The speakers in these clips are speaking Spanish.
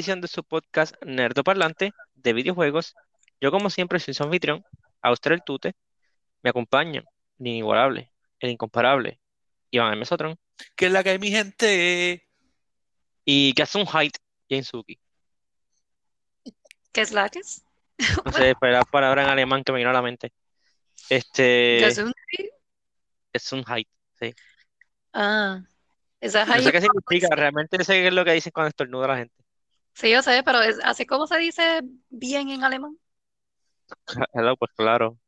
edición de su podcast Nerdo Parlante de videojuegos. Yo, como siempre, soy su anfitrión, Auster el Tute. Me acompañan el inigualable, el incomparable, Iván el Mesotron. ¿Qué es la que hay, mi gente? Y que hace un height, James Suki. ¿Qué es la que es? No sé, la palabra en alemán que me vino a la mente. Este. ¿Es un Es un height, sí. Ah, esa No sé qué significa, realmente sé qué es lo que dicen cuando estornuda la gente. Sí, yo sé, pero es, ¿así cómo se dice bien en alemán? Hello, pues claro.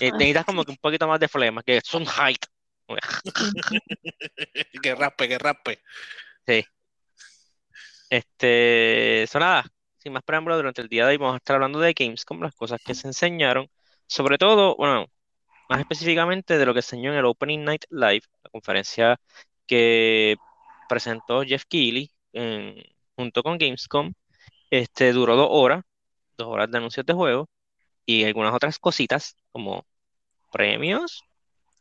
Eh, necesitas como que un poquito más de flema, que es un height. que raspe, que raspe. Sí. Este, eso nada, sin más preámbulos, durante el día de hoy vamos a estar hablando de Gamescom, las cosas que se enseñaron, sobre todo, bueno, más específicamente de lo que enseñó en el Opening Night Live, la conferencia que presentó Jeff Keighley en- junto con Gamescom. Este duró dos horas, dos horas de anuncios de juegos y algunas otras cositas como premios,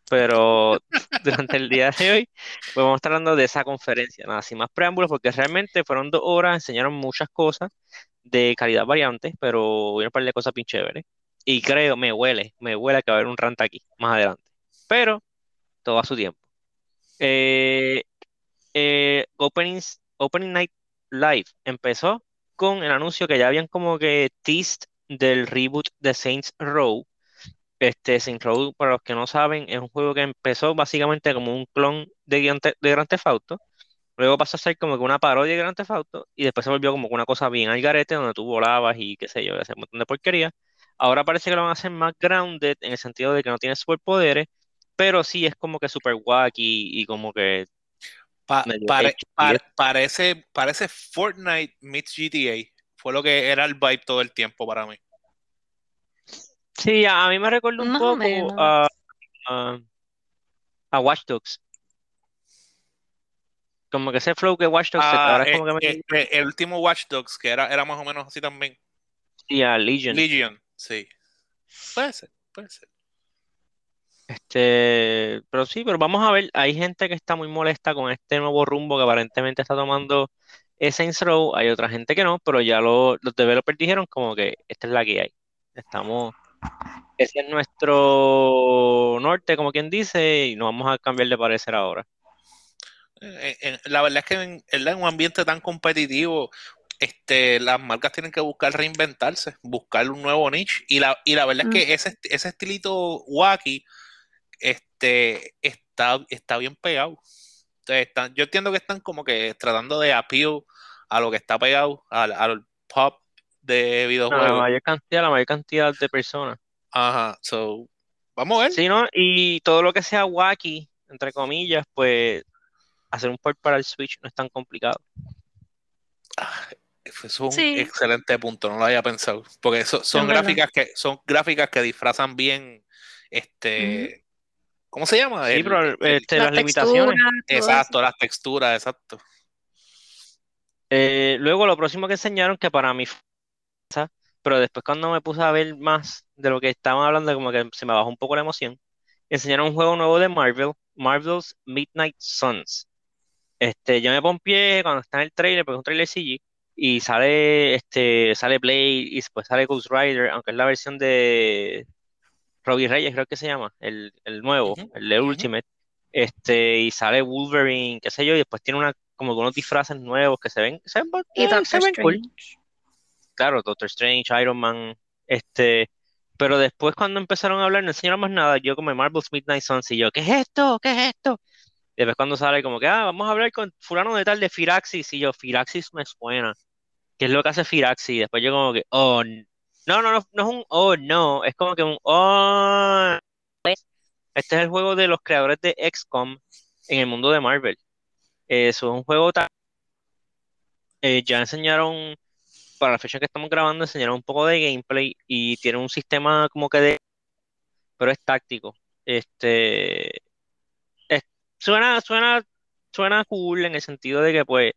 pero durante el día de hoy pues vamos a estar hablando de esa conferencia, nada, sin más preámbulos, porque realmente fueron dos horas, enseñaron muchas cosas de calidad variante, pero hubo un par de cosas bien chéveres. Y creo, me huele, me huele que va a haber un rant aquí más adelante. Pero todo a su tiempo. Eh, eh, Openings- Opening Night Live empezó con el anuncio que ya habían como que teased del reboot de Saints Row. Este Saints Row, para los que no saben, es un juego que empezó básicamente como un clon de, Theft- de Grand Theft Auto. Luego pasó a ser como que una parodia de Grand Theft Auto y después se volvió como que una cosa bien al garete donde tú volabas y qué sé yo, y hacías un montón de porquería. Ahora parece que lo van a hacer más grounded en el sentido de que no tiene superpoderes, pero sí es como que super wacky y como que Pa- pare- pare- parece, parece Fortnite meets GTA. Fue lo que era el vibe todo el tiempo para mí. Sí, a, mí me recuerda un Más poco a, a, a Watch Dogs. Como que ese flow que Watch Dogs Ah, ahora es eh, como que me eh, eh, el último Watch Dogs, que era, era más o menos así también. y a Legion. Legion, sí. Puede ser, puede ser. Este, pero sí, pero vamos a ver, hay gente que está muy molesta con este nuevo rumbo que aparentemente está tomando eh, Saints Row, hay otra gente que no, pero ya lo- los developers dijeron como que esta es la que hay. Estamos, ese es nuestro norte, como quien dice, y no vamos a cambiar de parecer ahora. Eh, eh, la verdad es que en, en un ambiente tan competitivo, este, las marcas tienen que buscar reinventarse, buscar un nuevo niche. Y la, y la verdad es que ese, ese estilito wacky este, está, está bien pegado. Entonces, están- yo entiendo que están como que tratando de appeal a lo que está pegado, al, al pop de La videojuegos. mayor cantidad, la mayor cantidad de personas. Ajá, so, vamos a ver. Sí, ¿no? Y todo lo que sea wacky, entre comillas, pues hacer un port para el Switch no es tan complicado. Ah, Eso es un Sí. excelente punto, no lo había pensado. Porque eso, son gráficas que son gráficas que disfrazan bien este ¿cómo se llama? Sí, El- pero el- este, Las las limitaciones. exacto, las texturas, exacto. Eh, luego lo próximo que enseñaron, que para mí pero después cuando me puse a ver más de lo que estaban hablando, como que se me bajó un poco la emoción, enseñaron un juego nuevo de Marvel, Marvel's Midnight Suns. Este, yo me pompié cuando está en el trailer, porque es un trailer CG, y sale, este, sale Blade y después sale Ghost Rider, aunque es la versión de Robbie Reyes, creo que se llama, el, el nuevo, Ujú, el de. Ultimate. Este, y sale Wolverine, qué sé yo, y después tiene una, como unos disfraces nuevos que se ven, se ven, Y eh, se ven cool. Claro, Doctor Strange, Iron Man, este, pero después cuando empezaron a hablar no enseñaron más nada, yo como Marvel's Midnight Suns y yo, ¿qué es esto? ¿Qué es esto? Y después cuando sale como que, ah, vamos a hablar con fulano de tal de Firaxis y yo, Firaxis me suena. ¿Qué es lo que hace Firaxis? Y después yo como que, oh, no, no, no, no es un oh, no, es como que un oh. Este es el juego de los creadores de XCOM en el mundo de Marvel. Eso es un juego tan... eh, ya enseñaron, para la fecha que estamos grabando, enseñaron un poco de gameplay y tiene un sistema como que de... pero es táctico. Este... es- suena, suena, suena cool en el sentido de que pues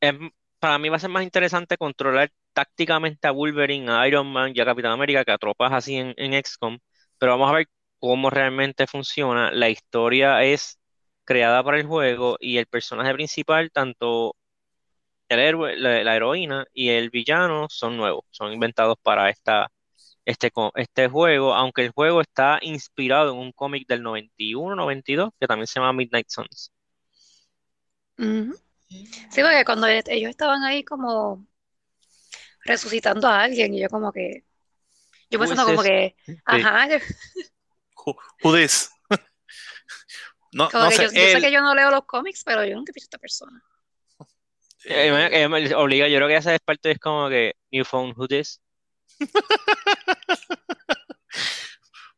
es- para mí va a ser más interesante controlar tácticamente a Wolverine, a Iron Man y a Capitán América que a tropas así en, en XCOM, pero vamos a ver cómo realmente funciona. La historia es creada para el juego y el personaje principal, tanto el héroe, la, la heroína y el villano son nuevos, son inventados para esta, este, este juego, aunque el juego está inspirado en un cómic del 91-92 que también se llama Midnight Suns. Sí, porque cuando e- ellos estaban ahí como resucitando a alguien y yo como que, yo pensando como que, ajá, this? No, como no que sé, yo, yo sé que yo no leo los cómics, pero yo nunca he visto a esta persona. Eh, eh, me- eh, me obliga, yo creo que ese parte es como que New Phone Who This.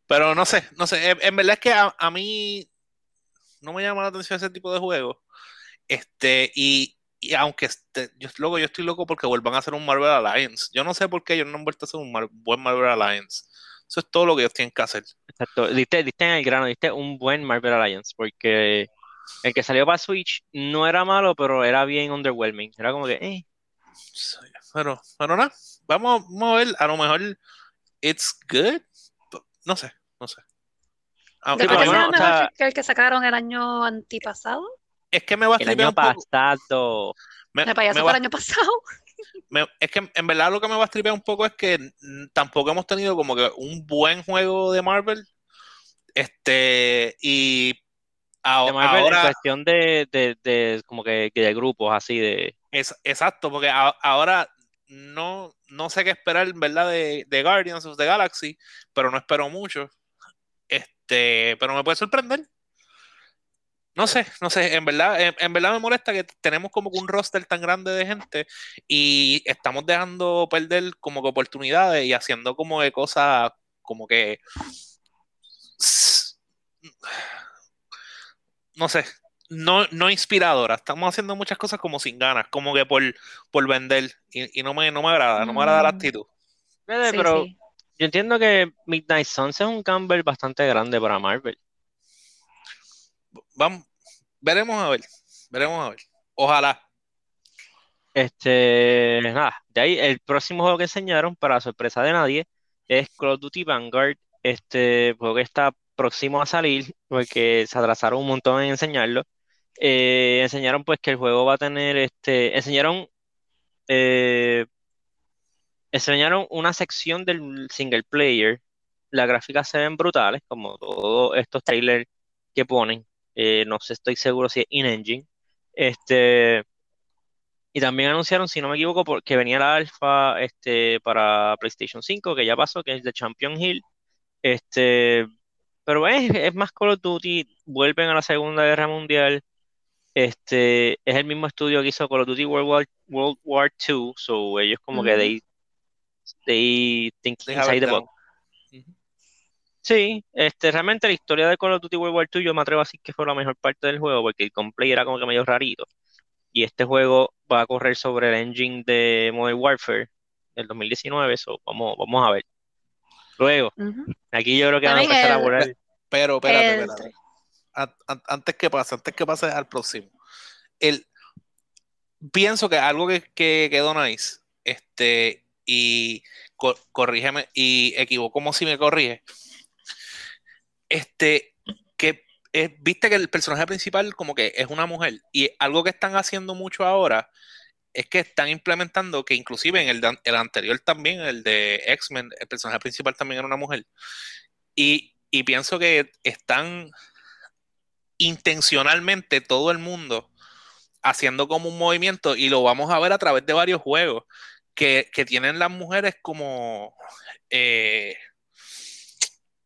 pero no sé, no sé. En, en verdad es que a, a mí no me llama la atención ese tipo de juegos. Este, y, y aunque este, yo, loco, yo estoy loco porque vuelvan a hacer un Marvel Alliance. Yo no sé por qué ellos no han vuelto a hacer un mar- buen Marvel Alliance. Eso es todo lo que ellos tienen que hacer. Exacto. Diste, diste en el grano, diste un buen Marvel Alliance, porque el que salió para Switch no era malo, pero era bien underwhelming. Era como que, eh, Pero, pero nada, vamos, vamos a ver, a lo mejor it's good. No sé, no sé. Ah, Sí, ¿De por que lo sea menos, o mejor sea- que el que sacaron el año antipasado? Es que me va a el año un poco. pasado. me- Me payaso me fue va- el año pasado. me- es que en verdad lo que me va a tripear un poco es que tampoco hemos tenido como que un buen juego de Marvel. Este, y a- De Marvel en ahora, cuestión de, de, de como que que de grupos así de. es, exacto, porque a- ahora no, no sé qué esperar, en verdad, de, de Guardians of the Galaxy, pero no espero mucho. Este, pero me puede sorprender. No sé, no sé, en verdad, en, en verdad me molesta que tenemos como que un roster tan grande de gente y estamos dejando perder como que oportunidades y haciendo como que cosas como que no sé, no, no inspiradoras. Estamos haciendo muchas cosas como sin ganas, como que por, por vender y, y no me, no me agrada, no me agrada la Mm. actitud. Sí, pero sí. yo entiendo que Midnight Suns es un Campbell bastante grande para Marvel. Vamos, veremos a ver, veremos a ver. Ojalá. Este, nada, de ahí el próximo juego que enseñaron, para sorpresa de nadie, es Call of Duty Vanguard. Este juego que está próximo a salir, porque se atrasaron un montón en enseñarlo. Eh, enseñaron pues que el juego va a tener, este, enseñaron, eh, enseñaron una sección del single player. Las gráficas se ven brutales, como todos estos trailers que ponen. Eh, no sé, estoy seguro si es in-engine. Este. Y también anunciaron, si no me equivoco, por- que venía la alfa este, para PlayStation 5, que ya pasó, que es de Champion Hill. Este, pero es, es más Call of Duty, vuelven a la Segunda Guerra Mundial. Este, es el mismo estudio que hizo Call of Duty World War, World War II, so ellos como que they, they think Deja inside ver, the box. Sí, este, realmente la historia de Call of Duty World War II yo me atrevo a decir que fue la mejor parte del juego, porque el gameplay era como que medio rarito. Y este juego va a correr sobre el engine de Modern Warfare del 2019, so vamos, vamos a ver. Luego, aquí yo creo que van a empezar a volar. Pero, espérate, El espérate. Antes que pase, antes que pase al próximo. El, pienso que algo que, que quedó nice, este, y co- corrígeme, y equivoco si me corrige. Este, que viste que el personaje principal como que es una mujer, y algo que están haciendo mucho ahora es que están implementando que inclusive en el, el anterior también, el de X-Men, el personaje principal también era una mujer. Y, y pienso que están intencionalmente todo el mundo haciendo como un movimiento y lo vamos a ver a través de varios juegos que, que tienen las mujeres como, eh,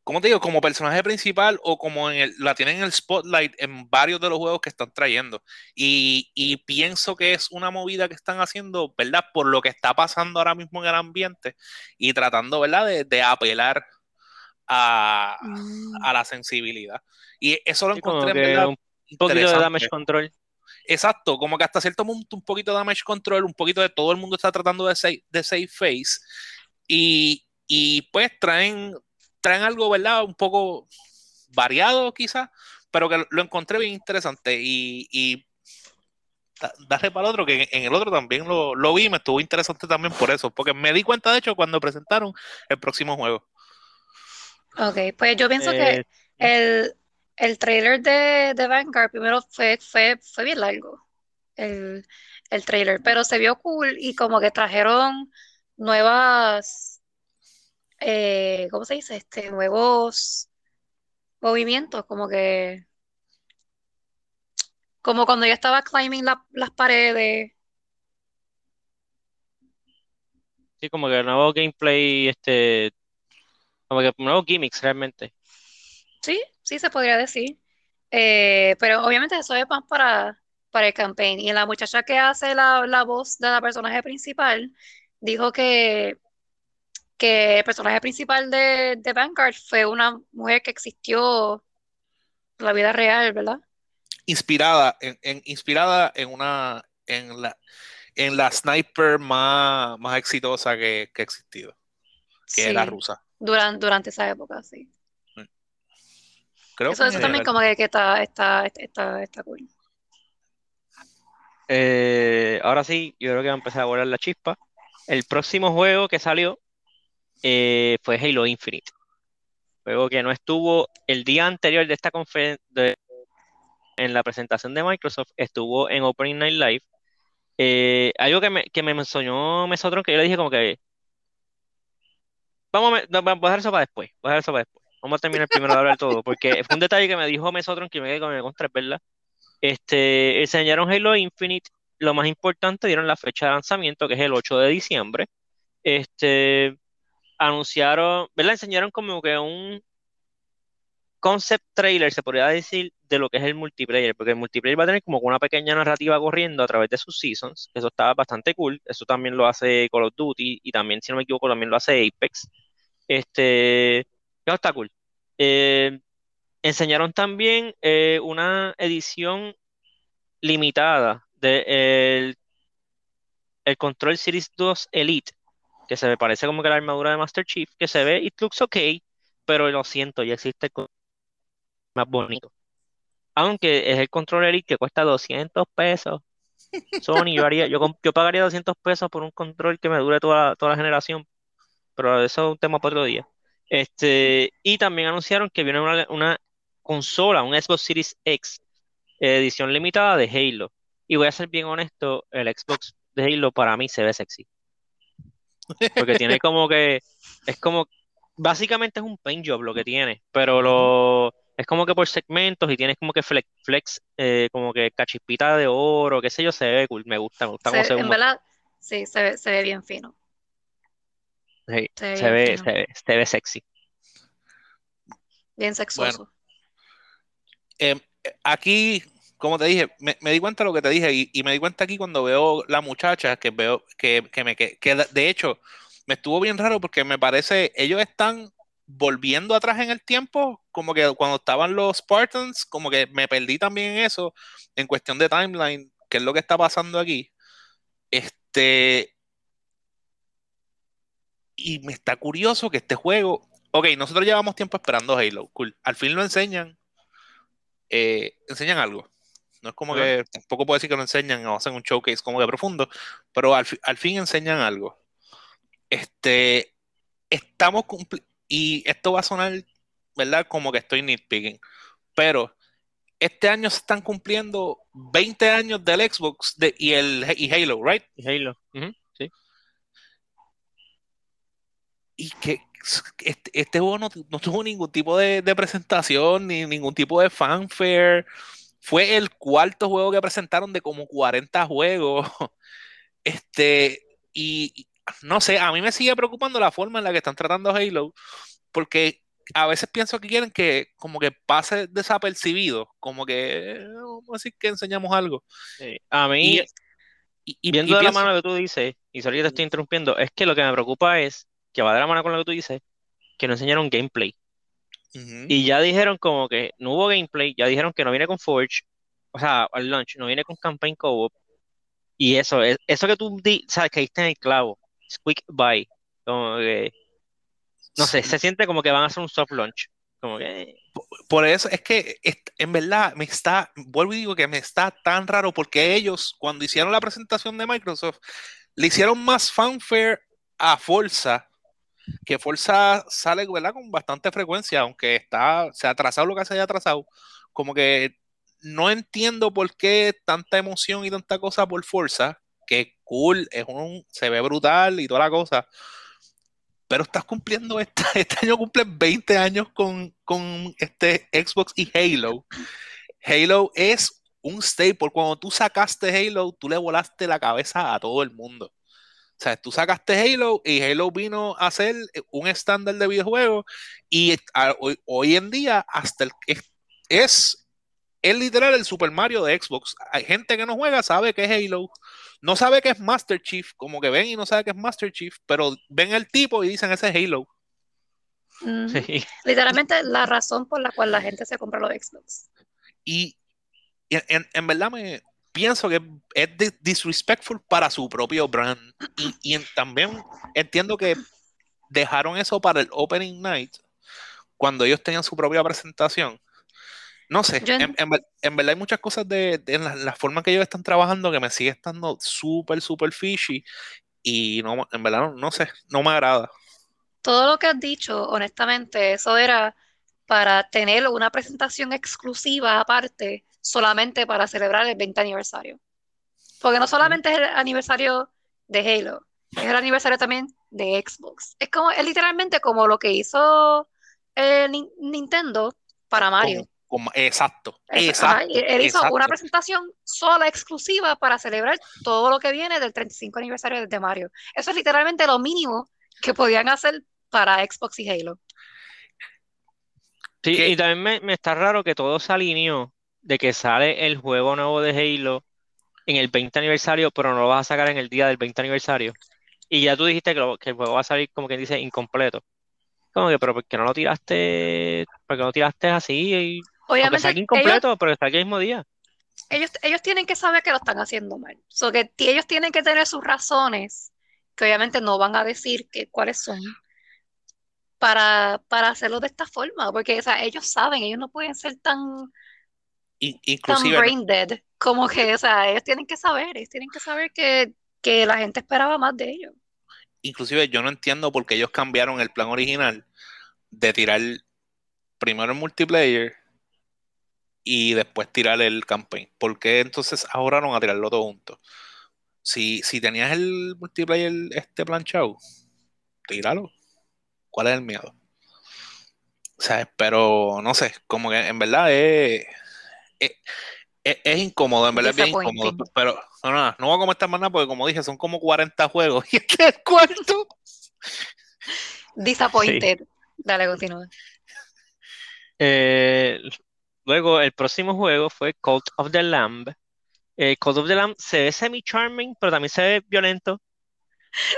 ¿cómo te digo? Como personaje principal o como en el, la tienen en el spotlight en varios de los juegos que están trayendo. Y, y pienso que es una movida que están haciendo, ¿verdad? Por lo que está pasando ahora mismo en el ambiente y tratando, ¿verdad? De, de apelar a, Mm. a la sensibilidad. Y eso lo Sí, como encontré verdad un poquito de damage control. Exacto, como que hasta cierto punto un poquito de damage control, un poquito de todo el mundo está tratando de save, de save face y, y pues traen, traen algo, ¿verdad? Un poco variado quizás, pero que lo encontré bien interesante y, y da- darle para el otro, que en, en el otro también lo, lo vi y me estuvo interesante también por eso, porque me di cuenta de hecho cuando presentaron el próximo juego. Ok, pues yo pienso Eh, que el, el trailer de, de Vanguard primero fue, fue, fue bien largo. el, el trailer, pero se vio cool y como que trajeron nuevas, eh, ¿cómo se dice? Este, nuevos movimientos, como que, como cuando yo estaba climbing la- las paredes. Sí, como que nuevo gameplay, este, como que nuevos gimmicks realmente. Sí, sí se podría decir. Eh, pero obviamente eso es más para, para el campaign. Y la muchacha que hace la, la voz de la personaje principal dijo que, que el personaje principal de, de Vanguard fue una mujer que existió en la vida real, ¿verdad? Inspirada en, en- inspirada en una en la en la sniper más, más exitosa que, que ha existido, que era Sí, rusa. durante, durante esa época, sí. Creo Eso, que eso también como que, que está, está, está, está cool. Eh, ahora sí, yo creo que va a empezar a volar la chispa. El próximo juego que salió eh, fue Halo Infinite. Juego que no estuvo el día anterior de esta conferencia, en la presentación de Microsoft, estuvo en Opening Night Live. Eh, algo que me, que me Mesotron, que yo le dije como que, vamos a, voy a dejar eso para después. Vamos a terminar primero de hablar todo, porque fue un detalle que me dijo Mesotron que me quedé con el contra, ¿verdad? Este, enseñaron Halo Infinite, lo más importante, dieron la fecha de lanzamiento, que es el 8 de diciembre. Este, anunciaron, ¿verdad? Enseñaron como que un concept trailer, se podría decir, de lo que es el multiplayer, porque el multiplayer va a tener como una pequeña narrativa corriendo a través de sus seasons, eso está bastante cool, eso también lo hace Call of Duty y también, si no me equivoco, también lo hace Apex. Este, eso está cool. Eh, enseñaron también eh, una edición limitada del el, el Control Series 2 Elite, que se me parece como que la armadura de Master Chief, que se ve, it looks okay, pero lo siento, ya existe más bonito. Aunque es el Control Elite que cuesta 200 pesos. Sony, yo haría, yo, yo pagaría 200 pesos por un control que me dure toda, toda la generación, pero eso es un tema para otro día. Este, y también anunciaron que viene una, una consola, un Xbox Series X, edición limitada de Halo. Y voy a ser bien honesto, el Xbox de Halo para mí se ve sexy. Porque tiene como que, es como, básicamente es un paint job lo que tiene, pero lo, es como que por segmentos y tienes como que flex, flex eh, como que cachispita de oro, qué sé yo, se ve cool, me gusta, me gusta cómo Se- ve en verdad, sí, se ve, se ve bien fino. Sí, Se ve se ve, fino. se ve, se ve sexy. Bien sexoso. Eh, aquí, como te dije, me, me di cuenta de lo que te dije y, y me di cuenta aquí cuando veo la muchacha que veo que, que me que, que de- hecho me estuvo bien raro porque me parece ellos están volviendo atrás en el tiempo, como que cuando estaban los Spartans, como que me perdí también en eso en cuestión de timeline, qué es lo que está pasando aquí. Este y me está curioso que este juego, ok, nosotros llevamos tiempo esperando Halo, cool. Al fin lo enseñan, eh, enseñan algo. No es como que tampoco puedo decir que lo enseñan o hacen un showcase como que profundo, pero al, al fin enseñan algo. Este, estamos y esto va a sonar, ¿verdad? Como que estoy nitpicking, pero este año se están cumpliendo 20 años del Xbox de, y el y Halo, right? Y Halo. sí. y que este, este juego no, no tuvo ningún tipo de, de presentación ni ningún tipo de fanfare. Fue el cuarto juego que presentaron de como 40 juegos. Este, y no sé, a mí me sigue preocupando la forma en la que están tratando Halo, porque a veces pienso que quieren que como que pase desapercibido, como que eh, vamos a decir que enseñamos algo. Sí. A mí, Y, viendo y de la mano que tú dices, y sorry que te estoy interrumpiendo, es que lo que me preocupa es que va de la mano con lo que tú dices, que no enseñaron gameplay. Y ya dijeron como que no hubo gameplay, ya dijeron que no viene con Forge, o sea, al launch, no viene con Campaign Co-op. Y eso, es- eso que tú di, que diste en el clavo, es quick buy, como que, no sé, se siente como que van a hacer un soft launch, como que, Por eso es que en verdad me está, vuelvo y digo que me está tan raro porque ellos cuando hicieron la presentación de Microsoft le hicieron más fanfare a Forza, que Forza sale ¿verdad? con bastante frecuencia, aunque está, se ha atrasado lo que se haya atrasado, como que no entiendo por qué tanta emoción y tanta cosa por fuerza, que cool, es un, se ve brutal y toda la cosa, pero estás cumpliendo, este, este año cumples 20 años con, con este Xbox y Halo. Halo es un staple. Cuando tú sacaste Halo, tú le volaste la cabeza a todo el mundo. O sea, tú sacaste Halo y Halo vino a ser un estándar de videojuego y hoy, en día hasta el es, es literal el Super Mario de Xbox. Hay gente que no juega, sabe que es Halo, no sabe que es Master Chief, como que ven y no sabe que es Master Chief, pero ven el tipo y dicen ese es Halo. Literalmente la razón por la cual la gente se compra los Xbox. Y, en, en verdad me, pienso que es disrespectful para su propio brand. Y, también entiendo que dejaron eso para el Opening Night cuando ellos tenían su propia presentación. No sé, en, verdad hay muchas cosas de, la, forma que ellos están trabajando que me sigue estando súper, súper fishy y no, en verdad no, sé, no me agrada. Todo lo que has dicho, honestamente, eso era para tener una presentación exclusiva aparte solamente para celebrar el 20 aniversario. Porque no solamente es el aniversario de Halo, es el aniversario también de Xbox. Es como, es literalmente como lo que hizo el eh, Nintendo para Mario. exacto, exacto. él hizo una presentación sola, exclusiva, para celebrar todo lo que viene del 35 aniversario de Mario. Eso es literalmente lo mínimo que podían hacer para Xbox y Halo. Sí, y también me, me, está raro que todo se alineó de que sale el juego nuevo de Halo en el 20 aniversario, pero no lo vas a sacar en el día del 20 aniversario. Y ya tú dijiste que, el juego va a salir como quien dice incompleto. Como que, pero ¿por qué no lo tiraste? ¿Por qué no tiraste así? Obviamente. salga incompleto, pero está aquí el mismo día. Ellos, ellos tienen que saber que lo están haciendo mal. So que ellos tienen que tener sus razones, que obviamente no van a decir que, cuáles son, para, para hacerlo de esta forma. Porque ellos saben, ellos no pueden ser tan inclusive. brain dead. Como que, o sea, ellos tienen que saber, ellos tienen que saber que, la gente esperaba más de ellos. Inclusive yo no entiendo por qué ellos cambiaron el plan original de tirar primero el multiplayer y después tirar el campaign. ¿Por qué entonces ahora no a tirarlo todo junto? Si, si tenías el multiplayer este planchado, tíralo. ¿Cuál es el miedo? O sea, pero no sé, como que en verdad es eh, eh, es, incómodo, en verdad es bien incómodo. Pero no, no, no voy a comentar más nada porque, como dije, son como 40 juegos y es que el cuarto. Disappointed. Dale, continúa. Eh, luego, el próximo juego fue Cult of the Lamb. Cult of the Lamb se ve semi-charming, pero también se ve violento.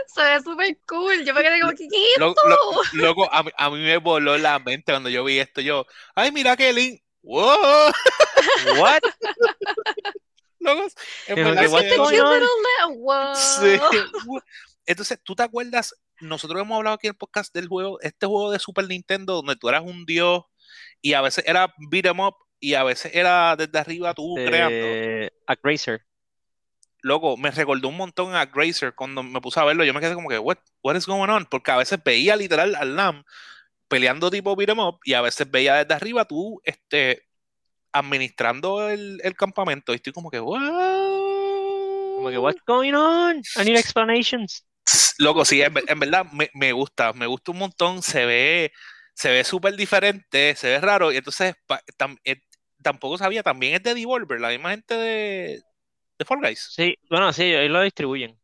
Se ve súper cool. Yo me quedé como, ¿qué es Luego, a, a, mí me voló la mente cuando yo vi esto. Yo, ay, mira qué lindo ¡Wow! ¿What? Entonces, ¿tú te acuerdas? Nosotros hemos hablado aquí en el podcast del juego, este juego de Super Nintendo, donde tú eras un dios y a veces era beat em up y a veces era desde arriba tú creando. A Grazer. Loco, me recordó un montón a Grazer cuando me puse a verlo. Yo me quedé como que, what, what is going on? Porque a veces veía literal al Lam peleando tipo beat'em up y a veces veía desde arriba tú este, administrando el, campamento y estoy como que, wow. Como que, what's going on? I need explanations. Loco, sí, en, verdad me, gusta, me gusta un montón, se ve se ve súper diferente, se ve raro y entonces eh, tampoco sabía, también es de Devolver, la misma gente de, de Fall Guys. Sí, bueno, sí, ahí lo distribuyen.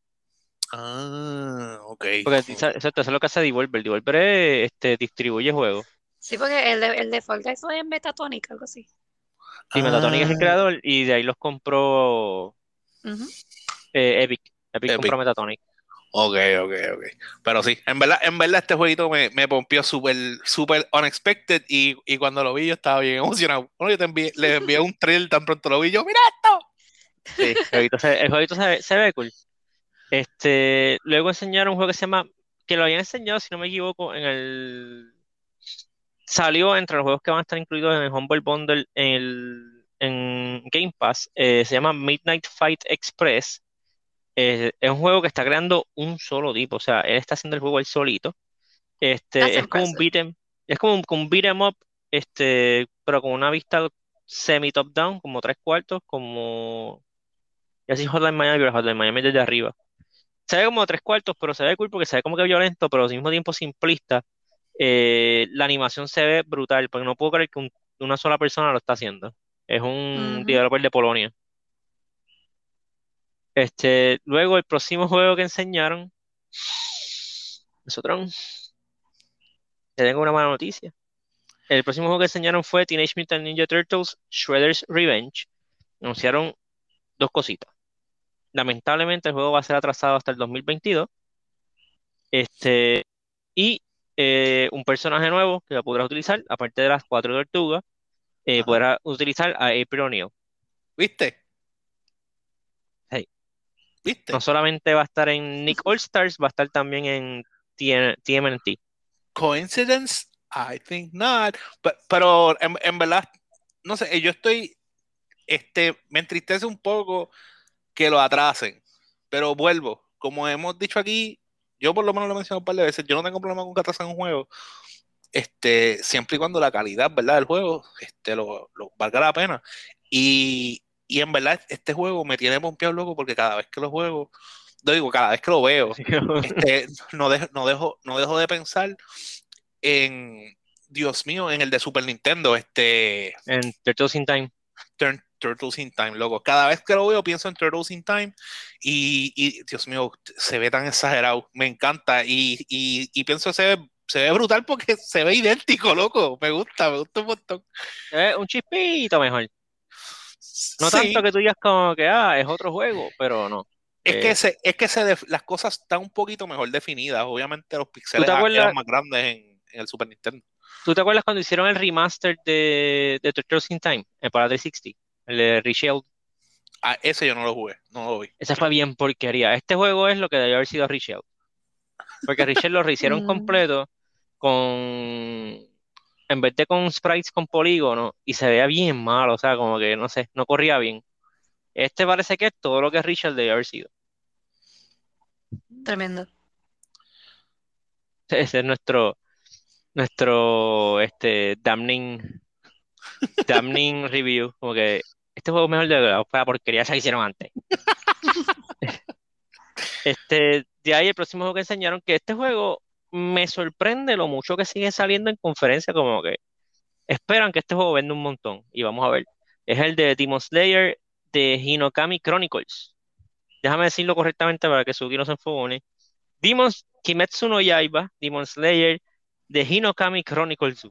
Ah, ok. Porque exacto, eso es lo que hace Devolver. Devolver este, distribuye juegos. Sí, porque el de, el de Fall Guys es Metatonic, algo así. Sí, Metatonic es el ah. creador y de ahí los compró eh, Epic. Epic. compró Metatonic. Ok, ok, ok. Pero sí, en verdad, en verdad este jueguito me, me pompió súper, súper unexpected y, y, cuando lo vi yo estaba bien emocionado. Bueno, yo te envié, le envié un trail tan pronto lo vi yo, ¡mira esto! Sí, el jueguito, se, el jueguito se, se, ve cool. Este, luego enseñaron un juego que se llama, que lo habían enseñado, si no me equivoco, en el salió entre los juegos que van a estar incluidos en el Humble Bundle en, el, en Game Pass. Eh, se llama Midnight Fight Express. Eh, es un juego que está creando un solo tipo, o sea, él está haciendo el juego él solito. Este, es como un beat'em, es como un, un beat'em up, este, pero con una vista semi top down, como tres cuartos, como y así Hotline Miami, pero Hotline Miami desde arriba. Se ve como tres cuartos, pero se ve cool porque se ve como que violento, pero al mismo tiempo simplista. Eh, la animación se ve brutal, porque no puedo creer que una sola persona lo está haciendo. Es un Ujú. developer de Polonia. Este, luego el próximo juego que enseñaron, nosotros te tengo una mala noticia. El próximo juego que enseñaron fue Teenage Mutant Ninja Turtles Shredder's Revenge. Anunciaron dos cositas. Lamentablemente el juego va a ser atrasado hasta el 2022. Este, y eh, un personaje nuevo que podrás utilizar, aparte de las cuatro tortugas, eh, podrás utilizar a April O'Neil. ¿Viste? Sí. ¿Viste? No solamente va a estar en Nick All Stars, va a estar también en TN TMNT. Coincidence? I think not. Pe- Pero, en, en verdad, no sé, yo estoy, este, me entristece un poco que lo atrasen, pero vuelvo, como hemos dicho aquí, yo por lo menos lo he mencionado un par de veces, yo no tengo problema con que atrasen un juego, este, siempre y cuando la calidad, ¿verdad? del juego, este, lo, lo valga la pena. Y, y en verdad, este juego me tiene pompeado loco porque cada vez que lo juego, lo digo, cada vez que lo veo, este, no, dejo, no, dejo, no dejo de pensar en, Dios mío, en el de Super Nintendo, este, En Turtles in Time. Turn- Turtles in Time, loco. Cada vez que lo veo pienso en Turtles in Time y, y, Dios mío, se ve tan exagerado, me encanta y, y, y pienso que se ve, se ve brutal porque se ve idéntico, loco. Me gusta, me gusta un montón. Es un chispito mejor. No Sí, tanto que tú digas como que, ah, es otro juego, pero no. es Eh, que, se, es que se las cosas están un poquito mejor definidas. Obviamente los píxeles eran más grandes en, en el Super Nintendo. ¿Tú te acuerdas cuando hicieron el remaster de, de Turtles in Time? Para 360. El de Richel. Ah, ese yo no lo jugué, no lo vi. Ese fue bien porquería. Este juego es lo que debió haber sido Richel. Porque Richel lo rehicieron Mm. completo con. En vez de con sprites con polígono. Y se veía bien malo. O sea, como que no sé, no corría bien. Este parece que es todo lo que Richel debió haber sido. Tremendo. Ese es nuestro. Nuestro. Este. Damning. Damning review. Como que. Este juego mejor de la fue la porquería esa que hicieron antes. Este, de ahí el próximo juego que enseñaron, que este juego me sorprende lo mucho que sigue saliendo en conferencia, como que esperan que este juego venda un montón. Y vamos a ver. Es el de Demon Slayer de Hinokami Chronicles. Déjame decirlo correctamente para que Suki no se enfogone. Demon Kimetsu no Yaiba, Demon Slayer de Hinokami Chronicles.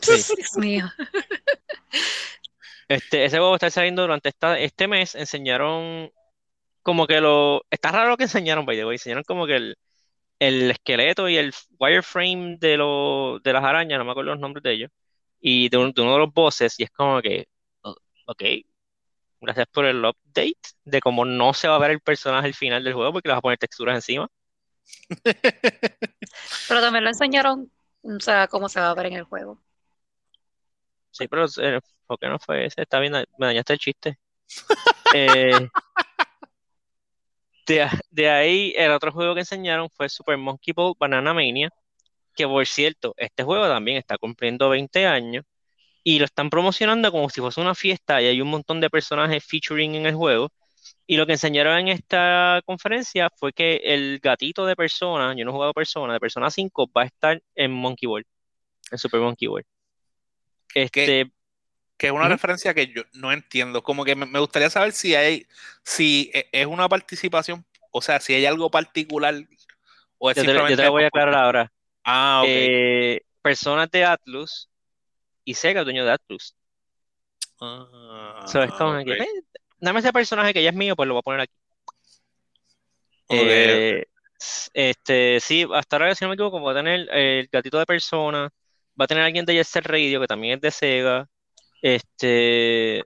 Sí. Dios mío. Este, ese juego estar saliendo durante esta, este mes. Enseñaron como que lo. Está raro lo que enseñaron, by the way. Enseñaron como que el, el esqueleto y el wireframe de, lo, de las arañas, no me acuerdo los nombres de ellos, y de, un- de uno de los bosses. Y es como que, oh, ok, gracias por el update de cómo no se va a ver el personaje al final del juego porque le vas a poner texturas encima. Pero también lo enseñaron, o sea, cómo se va a ver en el juego. Sí, pero ¿por qué no fue ese? Está bien, me dañaste el chiste. Eh, de, de ahí, el otro juego que enseñaron fue Super Monkey Ball Banana Mania, que por cierto, este juego también está cumpliendo 20 años y lo están promocionando como si fuese una fiesta y hay un montón de personajes featuring en el juego. Y lo que enseñaron en esta conferencia fue que el gatito de Persona, yo no he jugado Persona, de Persona 5 va a estar en Monkey Ball, en Super Monkey Ball. Este, que es una referencia que yo no entiendo. Como que me, me gustaría saber si hay, si e- es una participación, o sea, si hay algo particular o es yo te, yo te voy a aclarar ahora. Ah, ok. Eh, personas de Atlus y Sega, dueño de Atlus. Ah, So, es como que. "Eh, dame ese personaje que ya es mío, pues lo voy a poner aquí. Eh, este, sí, hasta ahora, si no me equivoco, va a tener el gatito de persona, va a tener alguien de Jet Set Radio, que también es de Sega. Este,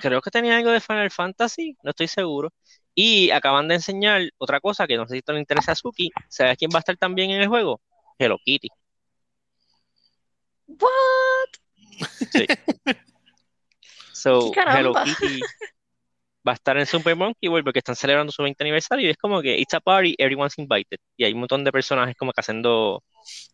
creo que tenía algo de Final Fantasy, no estoy seguro. Y acaban de enseñar otra cosa que no sé si le interesa a Suki. ¿Sabes quién va a estar también en el juego? Hello Kitty. What? Sí. So, Hello Kitty va a estar en Super Monkey World porque están celebrando su 20 aniversario y es como que it's a party, everyone's invited. Y hay un montón de personajes como que haciendo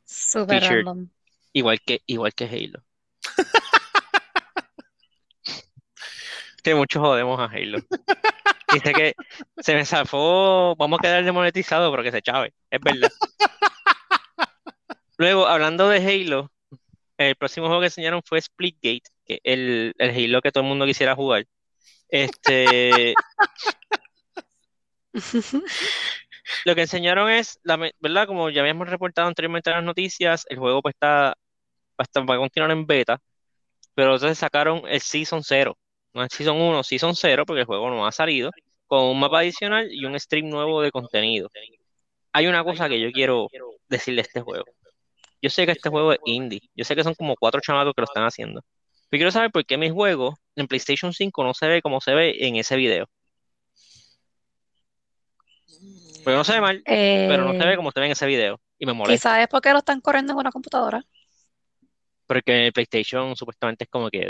Super random. Igual que, igual que Halo. que muchos jodemos a Halo. Dice que se me zafó, vamos a quedar demonetizado porque se chave, es verdad. Luego, hablando de Halo, el próximo juego que enseñaron fue Splitgate, que el, el Halo que todo el mundo quisiera jugar. Este, lo que enseñaron es, la, ¿verdad? Como ya habíamos reportado anteriormente en las noticias, el juego pues está, va a, estar- va a continuar en beta, pero entonces sacaron el Season 0, no el Season 1, Season 0, porque el juego no ha salido, con un mapa adicional y un stream nuevo de contenido. Hay una cosa que yo quiero decir de este juego. Yo sé que este juego es indie, yo sé que son como cuatro chamatos que lo están haciendo, pero quiero saber por qué mi juego en PlayStation 5 no se ve como se ve en ese video. Porque no se ve mal, pero no se ve Eh, como se ve en ese video. Y me molesta. quizás es porque lo están corriendo en una computadora. Porque el PlayStation supuestamente es como que.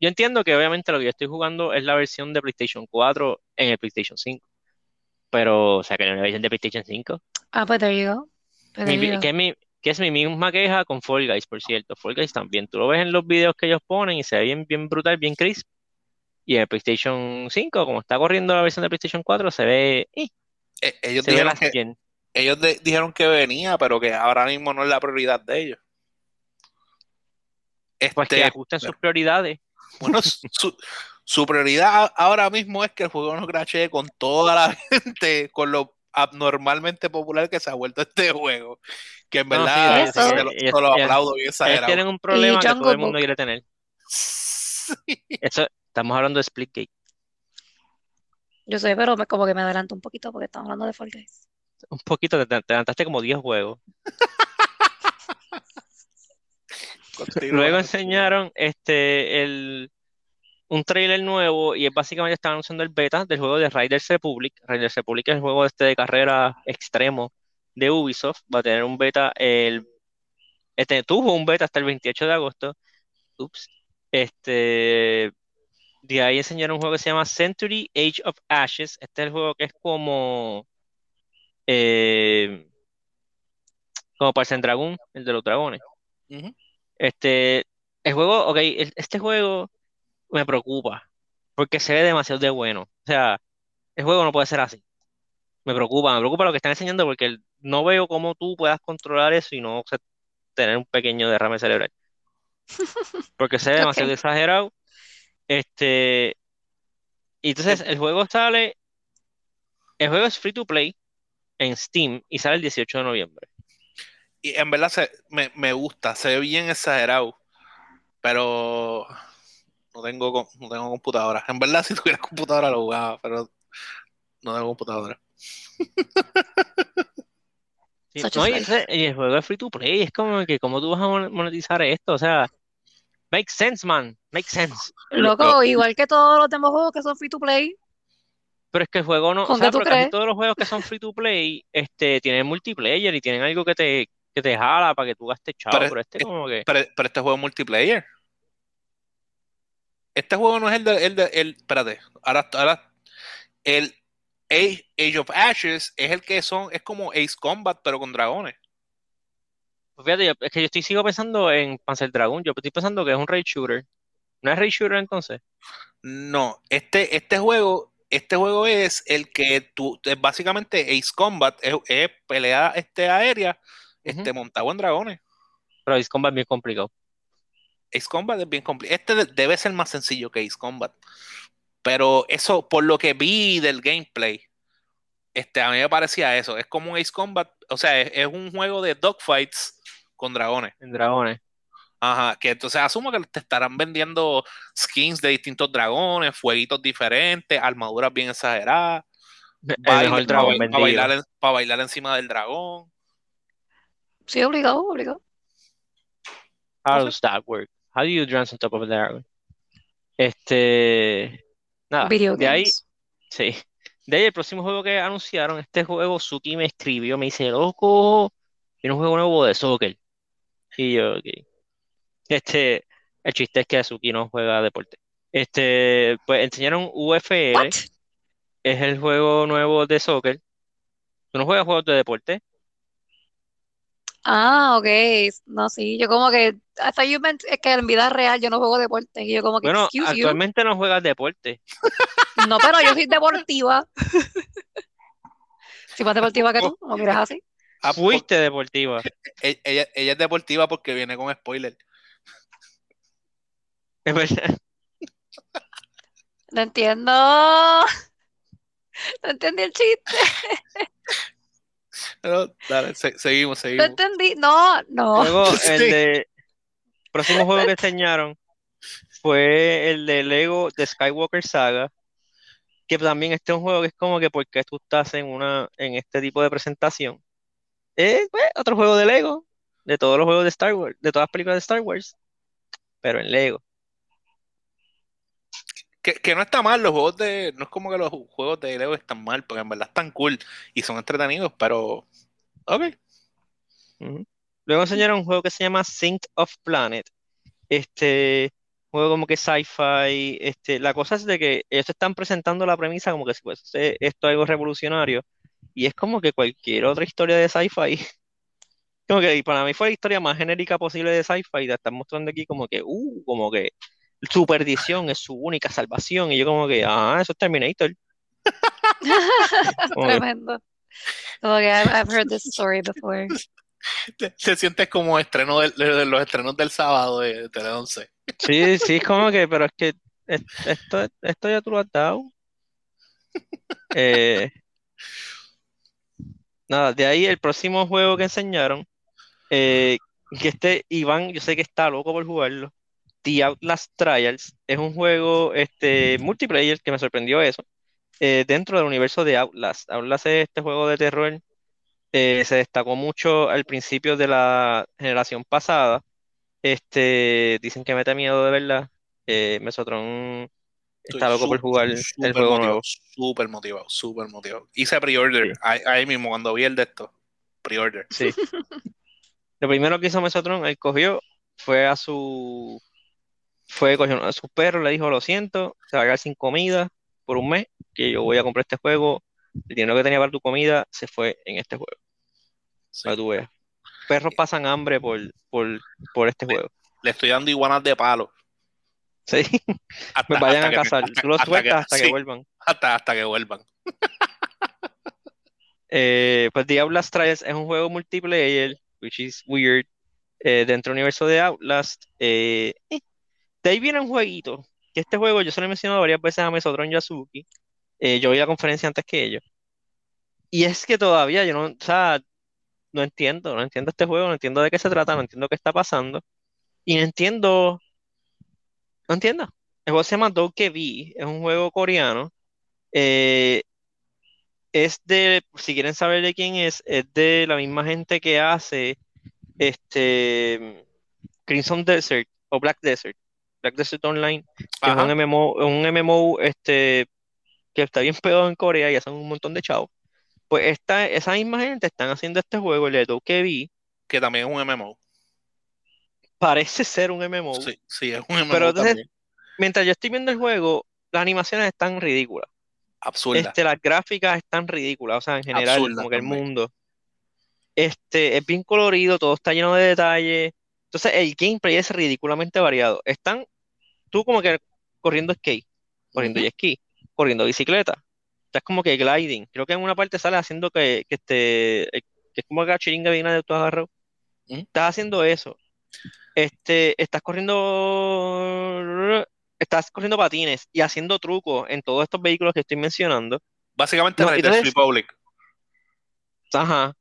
Yo entiendo que obviamente lo que yo estoy jugando es la versión de PlayStation 4 en el PlayStation 5. Pero, o sea, que no es la versión de PlayStation 5. Ah, pues there you go. Pues que, es mi, que es mi misma queja con Fall Guys, por cierto. Fall Guys también. Tú lo ves en los videos que ellos ponen y se ve bien, bien brutal, bien crisp. Y en el PlayStation 5, como está corriendo la versión de PlayStation 4, se ve. eh, ellos se dijeron que, skin. ellos de- dijeron que venía, pero que ahora mismo no es la prioridad de ellos. Pues que Este, ajusten sus prioridades. bueno, su, su prioridad ahora mismo es que el juego no crashee con toda la gente, con lo abnormalmente popular que se ha vuelto este juego. Que en No, sí, verdad Eso. se lo, lo aplaudo bien exagerado. tienen un problema que todo el mundo quiere tener. Sí. Eso, estamos hablando de Splitgate. Yo sé, pero me- como que me adelanto un poquito porque estamos hablando de Fall Guys. Un poquito, te, te adelantaste como 10 juegos. Luego enseñaron este el un trailer nuevo y es básicamente están anunciando el beta del juego de Riders Republic. Riders Republic es el juego este de carrera extremo de Ubisoft. Va a tener un beta el este tuvo un beta hasta el 28 de agosto. Ups. Este de ahí enseñaron un juego que se llama Century Age of Ashes. Este es el juego que es como eh, como Parsen Dragon, el de los dragones. Este, el juego, ok, este juego me preocupa porque se ve demasiado de bueno. O sea, el juego no puede ser así. Me preocupa, me preocupa lo que están enseñando porque no veo cómo tú puedas controlar eso y no tener un pequeño derrame cerebral. Porque se ve demasiado exagerado. Este, y entonces el juego sale, el juego es free to play en Steam y sale el 18 de noviembre. Y en verdad se, me, me gusta, se ve bien exagerado, pero no tengo, no tengo computadora. En verdad, si tuviera computadora lo jugaba, pero no tengo computadora. Sí, no, y, life. ese- y el juego es free to play, es como que cómo tú vas a mon- monetizar esto, o sea, make sense, man, make sense. Loco, igual que todos los demás juegos que son free to play. Pero es que el juego no, o ¿Con sea, pero casi todos los juegos que son free to play, este, tienen multiplayer y tienen algo que te, que te jala para que tú gastes chavo, Pero pero este es- como que, Pero, pero este juego es multiplayer. Este juego no es el de, el de el, espérate, ahora, ahora el Age, Age of Ashes es el que son, es como Ace Combat, pero con dragones. pues fíjate, es que yo estoy sigo pensando en Panzer Dragoon, yo estoy pensando que es un raid shooter. ¿No es raid shooter entonces? No, este, este juego, este juego es el que tú, es básicamente Ace Combat, es, es pelea este, aérea, este, montado en dragones. Pero Ace Combat es bien complicado. Ace Combat es bien complicado. Este de- debe ser más sencillo que Ace Combat. Pero eso, por lo que vi del gameplay, este, a mí me parecía eso. Es como un Ace Combat, o sea, es, es un juego de dogfights con dragones. En dragones. Ajá, que entonces asumo que te estarán vendiendo skins de distintos dragones, fueguitos diferentes, armaduras bien exageradas, El mejor dragón para, bailar, en- pa' bailar encima del dragón. Sí, obligado, obligado. How does that work? How do you dance on top of a dragon? Este, nada, Video de ahí, sí. De ahí el próximo juego que anunciaron, este juego Suki me escribió, me dice, loco, tiene un juego nuevo de soccer. Y yo, ok. Este, el chiste es que Suki no juega deporte. Este, pues enseñaron UFL, What? es el juego nuevo de soccer. ¿Tú no juegas juegos de deporte? Ah, ok. No, sí. Yo como que, hasta you meant es que en vida real yo no juego deporte. Y yo como que, Bueno, excuse you. actualmente no juegas deporte. No, pero yo soy deportiva. Soy más deportiva que tú, ¿no miras así? Ah, Fuiste deportiva. e- ella, ella es deportiva porque viene con spoiler. Es verdad. No entiendo. No entendí el chiste. Pero, dale, se- seguimos, No seguimos. entendí. No, no. Luego, el Sí. de próximo juego que enseñaron fue el de Lego de Skywalker Saga, que también este es un juego que es como que porque tú estás en una en este tipo de presentación. Es pues, otro juego de Lego, de todos los juegos de Star Wars, de todas las películas de Star Wars, pero en Lego. Que, no está mal, los juegos de. No es como que los juegos de Lego están mal, porque en verdad están cool y son entretenidos, pero. Ok. Luego enseñaron un juego que se llama Sync of Planet. Este juego como que sci-fi. Este, la cosa es de que ellos están presentando la premisa como que si fuese esto algo revolucionario. Y es como que cualquier otra historia de sci-fi. Como que para mí fue la historia más genérica posible de sci-fi. Te están mostrando aquí como que, uh, como que su perdición es su única salvación. Y yo como que, ah, eso es Terminator. Tremendo. Como que I've, I've heard this story before. Te, te sientes como estreno de, de los estrenos del sábado de, de Tele 11. Sí, sí, es como que, pero es que es- esto, esto ya tú lo has dado. Eh, nada, de ahí el próximo juego que enseñaron, eh, que este Iván, yo sé que está loco por jugarlo. The Outlast Trials es un juego este, multiplayer que me sorprendió eso. eh, dentro del universo de Outlast. Outlast es este juego de terror. eh, se destacó mucho al principio de la generación pasada. Este, dicen que mete miedo de verdad. Eh, Mesotron está loco por jugar el juego motivado, nuevo. Súper motivado, súper motivado. Hice pre-order ahí, ahí mismo cuando vi el de esto. Pre-order. Sí. Lo primero que hizo Mesotron, él cogió, fue a su, fue, cogió a su perro, le dijo, lo siento, se va a quedar sin comida por un mes, que yo voy a comprar este juego. El dinero que tenía para tu comida se fue en este juego, Sí. para tú veas. Perros pasan hambre por, por, por este juego. Le estoy dando iguanas de palo. Sí, Hasta, pues vayan hasta a me- cazar. hasta- Tú los hasta sueltas que- hasta que sí, vuelvan. hasta, hasta que vuelvan. Eh, pues The Outlast Trials es un juego multiplayer, which is weird, eh, dentro del universo de Outlast. Eh, eh, de ahí viene un jueguito, que este juego yo se lo he mencionado varias veces a Mesotron Yasuki. Eh, yo vi la conferencia antes que ellos. Y es que todavía yo no, o sea, no entiendo, no entiendo este juego, no entiendo de qué se trata, no entiendo qué está pasando. Y no entiendo, no entiendo. El juego se llama Dokebi, es un juego coreano. Eh, es de, si quieren saber de quién es, es de la misma gente que hace este Crimson Desert o Black Desert, Black Desert Online, que es un MMO, un MMO este, que está bien pegado en Corea y hacen un montón de chavos. Pues esta, esa misma gente están haciendo este juego, el de Dokebi, Que también es un MMO. parece ser un MMO, Sí, sí, es un MMO pero entonces, también. mientras yo estoy viendo el juego, las animaciones están ridículas. Absurda. Este, las gráficas están ridículas, o sea, en general, Absurdas como que el mundo. Este, es bien colorido, todo está lleno de detalles. Entonces, el gameplay es ridículamente variado. Están tú como que corriendo skate, corriendo jet ski, corriendo bicicleta. Estás como que gliding. Creo que en una parte sale haciendo que, que, este, eh, que es como que la chiringa viene de tu agarrado. Ujú. Estás haciendo eso. Este, estás corriendo, estás corriendo patines y haciendo trucos en todos estos vehículos que estoy mencionando. Básicamente No, entonces- Republic. Ajá.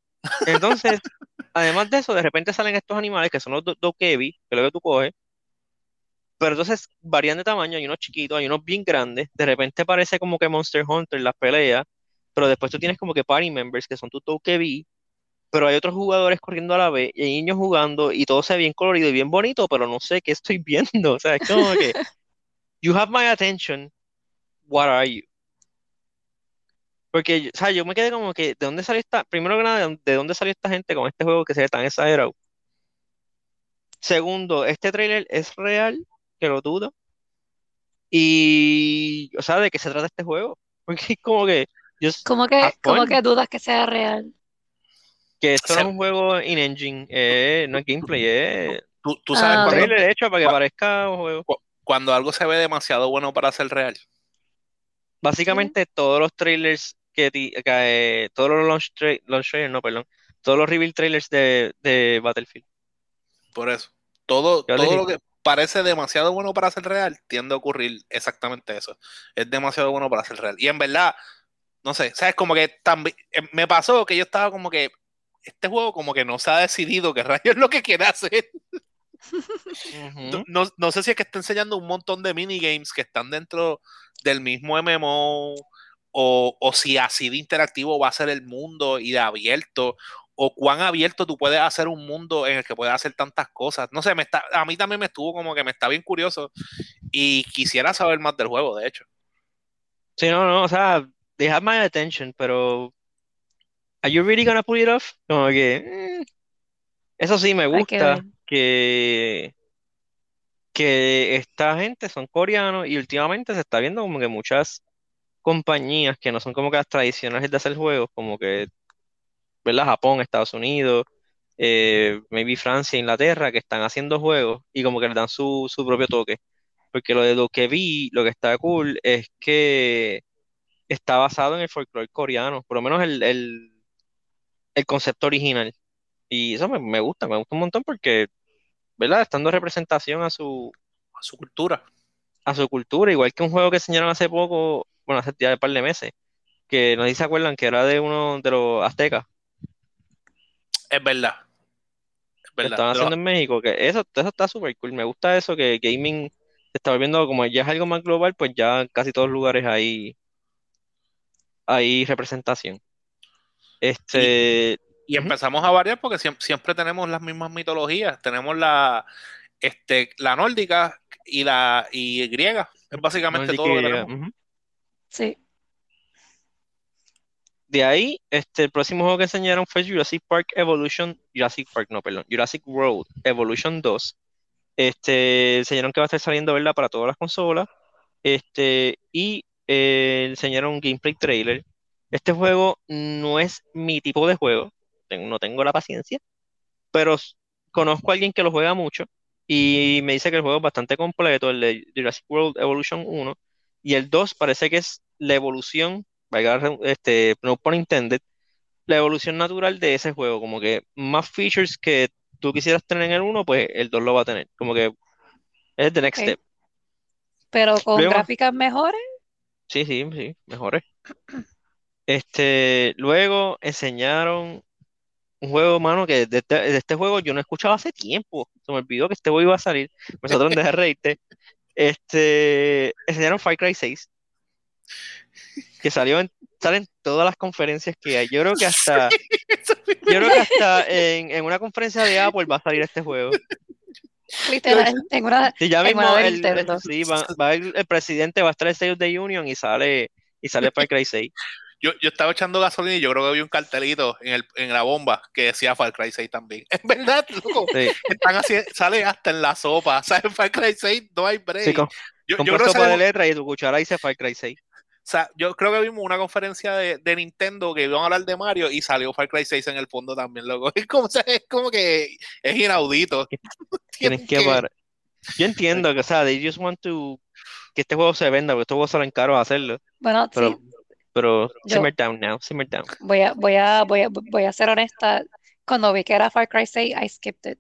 Entonces, además de eso, de repente salen estos animales que son los do- dokebi, que es lo que tú coges, pero entonces varían de tamaño, hay unos chiquitos, hay unos bien grandes, de repente parece como que Monster Hunter las peleas, pero después tú tienes como que party members que son tus dokebi, pero hay otros jugadores corriendo a la vez y hay niños jugando y todo se ve bien colorido y bien bonito, pero no sé qué estoy viendo, o sea, es como que you have my attention, what are you? Porque, o sea, yo me quedé como que, ¿de dónde salió esta? Primero que nada, ¿de dónde- de dónde salió esta gente con este juego que se ve tan exagerado? Segundo, este trailer es real, que lo dudo. Y, o sea, ¿de qué se trata este juego? Porque es como que, just ¿Cómo que, have cómo que dudas que sea real? Que esto no es un juego in-engine, eh, no es gameplay, Tú, tú sabes Ah, cuando, trailer hecho para que parezca un juego. cuando algo se ve demasiado bueno para ser real. Básicamente todos los trailers que, eh, todos los launch, tra- launch trailers, no, perdón, todos los reveal trailers de, de Battlefield. Por eso. Todo, todo lo que parece demasiado bueno para ser real tiende a ocurrir exactamente eso. Es demasiado bueno para ser real. Y en verdad, no sé, ¿sabes? Como que también me pasó que yo estaba como que este juego como que no se ha decidido qué rayos es lo que quiere hacer. No- no sé si es que está enseñando un montón de minigames que están dentro del mismo MMO o, o si así de interactivo va a ser el mundo y de abierto o cuán abierto tú puedes hacer un mundo en el que puedes hacer tantas cosas. No sé, me está, a mí también me estuvo como que me está bien curioso y quisiera saber más del juego, de hecho. Sí, no, no, o sea, they have my attention, pero ¿Are you really gonna pull it off? Como que, mm, eso sí, me gusta que, que esta gente son coreanos y últimamente se está viendo como que muchas compañías que no son como que las tradicionales de hacer juegos, como que, ¿verdad? Japón, Estados Unidos, eh, maybe Francia, Inglaterra, que están haciendo juegos y como que le dan su, su propio toque. Porque lo de lo que vi, lo que está cool es que está basado en el folclore coreano, por lo menos el, el, el concepto original. Y eso me, me gusta, me gusta un montón porque, ¿verdad? Están dando representación a su, A su cultura. a su cultura, igual que un juego que enseñaron hace poco, bueno, hace ya un par de meses, que no sé si se acuerdan que era de uno de los aztecas Es verdad. Es que estaban haciendo en México, que eso, eso está súper cool. Me gusta eso que gaming se está volviendo, como ya es algo más global, pues ya en casi todos los lugares hay, hay representación. Este, Y empezamos a variar porque siempre, siempre tenemos las mismas mitologías. Tenemos la, este, la nórdica y la y griega. Es básicamente todo lo que tenemos. Sí. De ahí, este, el próximo juego que enseñaron fue Jurassic Park Evolution, Jurassic Park, no, perdón, Jurassic World Evolution 2. Este, enseñaron que va a estar saliendo, ¿verdad? Para todas las consolas. Este, y eh, enseñaron un gameplay trailer. Este juego no es mi tipo de juego, no tengo la paciencia, pero conozco a alguien que lo juega mucho y me dice que el juego es bastante completo, el de Jurassic World Evolution 1, y el 2 parece que es la evolución, este, no por intended, la evolución natural de ese juego, como que más features que tú quisieras tener en el 1, pues el 2 lo va a tener, como que es the next step. Pero con Luego- gráficas mejores. Sí, sí, sí, mejores. Este, luego enseñaron un juego, mano, que de este, de este juego yo no he escuchado hace tiempo. Se me olvidó que este juego iba a salir. Nosotros de reírte. Este, enseñaron Far Cry 6, que salió en, sale en todas las conferencias que hay. Yo creo que hasta, yo creo que hasta en, en una conferencia de Apple va a salir este juego. Literal, en una, Sí, ya mismo el, Nintendo. sí, va, va el, el presidente va a estar el State of the Union y sale, y sale Far Cry 6. Yo, yo estaba echando gasolina y yo creo que vi un cartelito en, el, en la bomba que decía Far Cry 6 también. Es verdad, loco. Sí, Están así, sale hasta en la sopa. ¿Sabes? Far Cry 6 no hay break. sí, con, yo, yo compra creo que sopa de letra y tu cuchara dice Far Cry 6. O sea, yo creo que vimos una conferencia de, de Nintendo que iban a hablar de Mario y salió Far Cry 6 en el fondo también, loco. Es como, o sea, es como que es inaudito. Tienes que parar. Yo entiendo que, o sea, they just want to que este juego se venda, porque estos juegos salen caros a hacerlo. Bueno, Pero, sí, pero Yo- simmer down now, simmer down. voy a, voy a, voy a, voy a ser honesta. Cuando vi que era Far Cry 6, I skipped it.